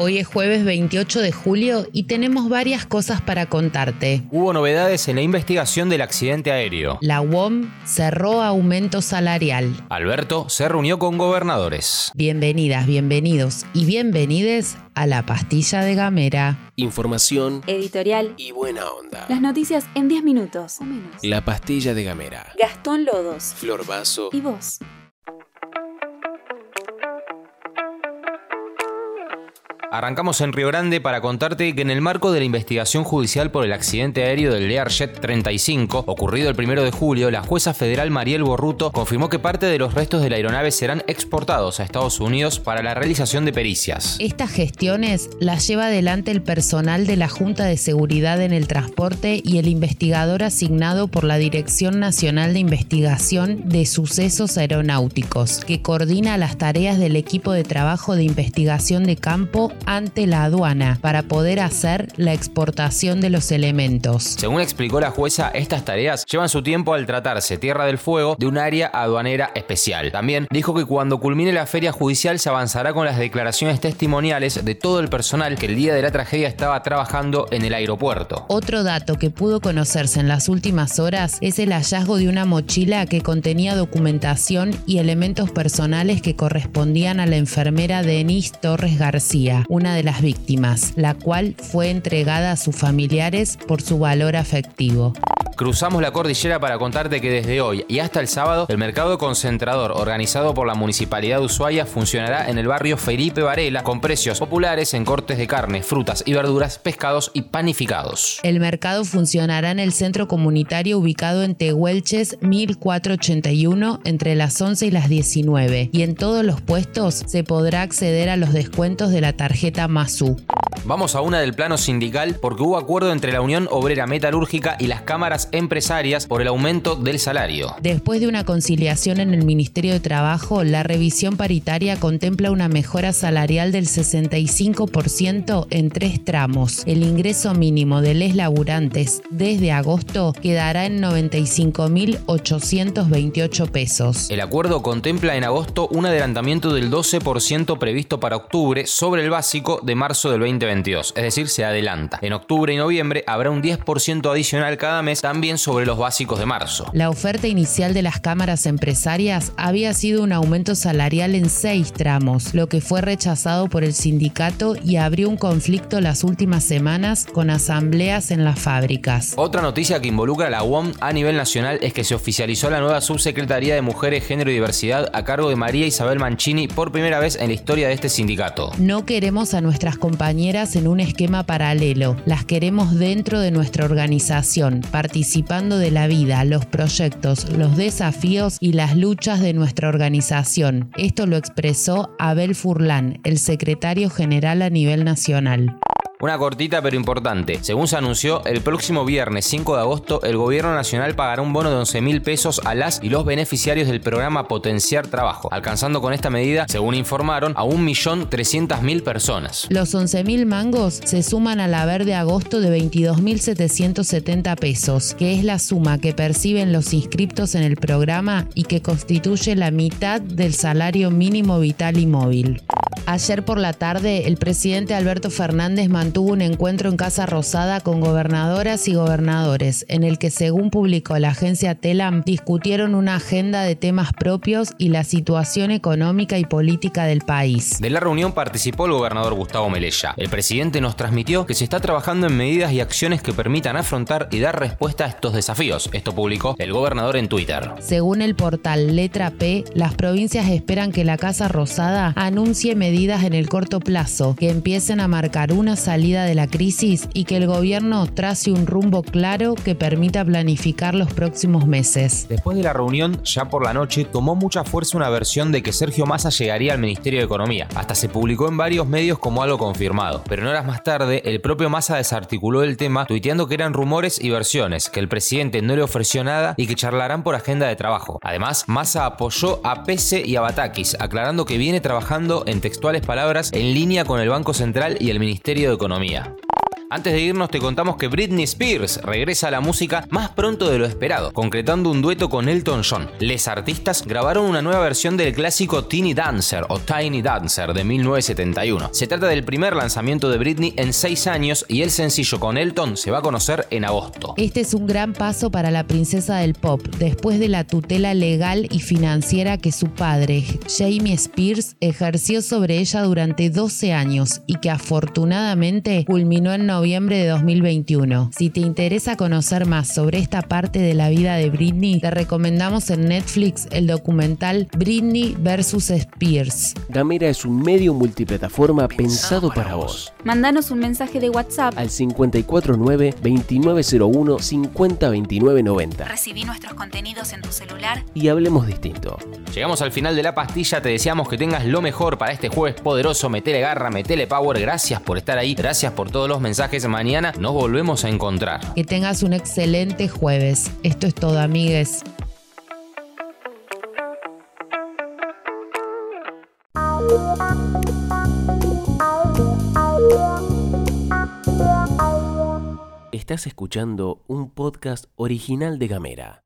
Hoy es jueves 28 de julio y tenemos varias cosas para contarte. Hubo novedades en la investigación del accidente aéreo. La UOM cerró aumento salarial. Alberto se reunió con gobernadores. Bienvenidas, bienvenidos y bienvenides a la pastilla de Gamera. Información, editorial y buena onda. Las noticias en 10 minutos o menos. La pastilla de Gamera. Gastón Lodos. Flor Vaso. Y vos. Arrancamos en Río Grande para contarte que en el marco de la investigación judicial por el accidente aéreo del Learjet 35, ocurrido el 1 de julio, la jueza federal Mariel Borruto confirmó que parte de los restos de la aeronave serán exportados a Estados Unidos para la realización de pericias. Estas gestiones las lleva adelante el personal de la Junta de Seguridad en el Transporte y el investigador asignado por la Dirección Nacional de Investigación de Sucesos Aeronáuticos, que coordina las tareas del equipo de trabajo de investigación de campo ante la aduana para poder hacer la exportación de los elementos. Según explicó la jueza, estas tareas llevan su tiempo al tratarse Tierra del Fuego de un área aduanera especial. También dijo que cuando culmine la feria judicial se avanzará con las declaraciones testimoniales de todo el personal que el día de la tragedia estaba trabajando en el aeropuerto. Otro dato que pudo conocerse en las últimas horas es el hallazgo de una mochila que contenía documentación y elementos personales que correspondían a la enfermera Denise Torres García, una de las víctimas, la cual fue entregada a sus familiares por su valor afectivo. Cruzamos la cordillera para contarte que desde hoy y hasta el sábado el mercado concentrador organizado por la Municipalidad de Ushuaia funcionará en el barrio Felipe Varela con precios populares en cortes de carne, frutas y verduras, pescados y panificados. El mercado funcionará en el centro comunitario ubicado en Tehuelches 1481 entre las 11 y las 19 y en todos los puestos se podrá acceder a los descuentos de la tarjeta Masu. Vamos a una del plano sindical porque hubo acuerdo entre la Unión Obrera Metalúrgica y las cámaras empresarias por el aumento del salario. Después de una conciliación en el Ministerio de Trabajo, la revisión paritaria contempla una mejora salarial del 65% en tres tramos. El ingreso mínimo de les laburantes desde agosto quedará en 95.828 pesos. El acuerdo contempla en agosto un adelantamiento del 12% previsto para octubre sobre el básico de marzo del 2022, es decir, se adelanta. En octubre y noviembre habrá un 10% adicional cada mes también sobre los básicos de marzo. La oferta inicial de las cámaras empresarias había sido un aumento salarial en seis tramos, lo que fue rechazado por el sindicato y abrió un conflicto las últimas semanas con asambleas en las fábricas. Otra noticia que involucra a la UOM a nivel nacional es que se oficializó la nueva subsecretaría de Mujeres, Género y Diversidad a cargo de María Isabel Mancini por primera vez en la historia de este sindicato. No queremos a nuestras compañeras en un esquema paralelo, las queremos dentro de nuestra organización, participando de la vida, los proyectos, los desafíos y las luchas de nuestra organización. Esto lo expresó Abel Furlán, el secretario general a nivel nacional. Una cortita pero importante. Según se anunció, el próximo viernes 5 de agosto el gobierno nacional pagará un bono de 11 mil pesos a las y los beneficiarios del programa Potenciar Trabajo, alcanzando con esta medida, según informaron, a 1.300.000 personas. Los 11 mil mangos se suman al haber de agosto de 22.770 pesos, que es la suma que perciben los inscriptos en el programa y que constituye la mitad del salario mínimo vital y móvil. Ayer por la tarde, el presidente Alberto Fernández mantuvo un encuentro en Casa Rosada con gobernadoras y gobernadores, en el que, según publicó la agencia Telam, discutieron una agenda de temas propios y la situación económica y política del país. De la reunión participó el gobernador Gustavo Melella. El presidente nos transmitió que se está trabajando en medidas y acciones que permitan afrontar y dar respuesta a estos desafíos. Esto publicó el gobernador en Twitter. Según el portal Letra P, las provincias esperan que la Casa Rosada anuncie medidas en el corto plazo que empiecen a marcar una salida de la crisis y que el gobierno trace un rumbo claro que permita planificar los próximos meses. Después de la reunión, ya por la noche, tomó mucha fuerza una versión de que Sergio Massa llegaría al Ministerio de Economía. Hasta se publicó en varios medios como algo confirmado. Pero en horas más tarde, el propio Massa desarticuló el tema, tuiteando que eran rumores y versiones, que el presidente no le ofreció nada y que charlarán por agenda de trabajo. Además, Massa apoyó a Pese y a Batakis, aclarando que viene trabajando en textuales palabras en línea con el Banco Central y el Ministerio de Economía economía. Antes de irnos te contamos que Britney Spears regresa a la música más pronto de lo esperado, concretando un dueto con Elton John. Les artistas grabaron una nueva versión del clásico Teeny Dancer o Tiny Dancer de 1971. Se trata del primer lanzamiento de Britney en seis años y el sencillo con Elton se va a conocer en agosto. Este es un gran paso para la princesa del pop, después de la tutela legal y financiera que su padre, Jamie Spears, ejerció sobre ella durante 12 años y que afortunadamente culminó en noviembre de 2021. Si te interesa conocer más sobre esta parte de la vida de Britney, te recomendamos en Netflix el documental Britney vs. Spears. Gamera es un medio multiplataforma pensado para vos. Mandanos un mensaje de WhatsApp. Al 549-2901-502990. Recibí nuestros contenidos en tu celular. Y hablemos distinto. Llegamos al final de la pastilla, te deseamos que tengas lo mejor para este jueves poderoso. Metele garra, metele power. Gracias por estar ahí, gracias por todos los mensajes. Mañana nos volvemos a encontrar. Que tengas un excelente jueves. Esto es todo, amigues. Estás escuchando un podcast original de Gamera.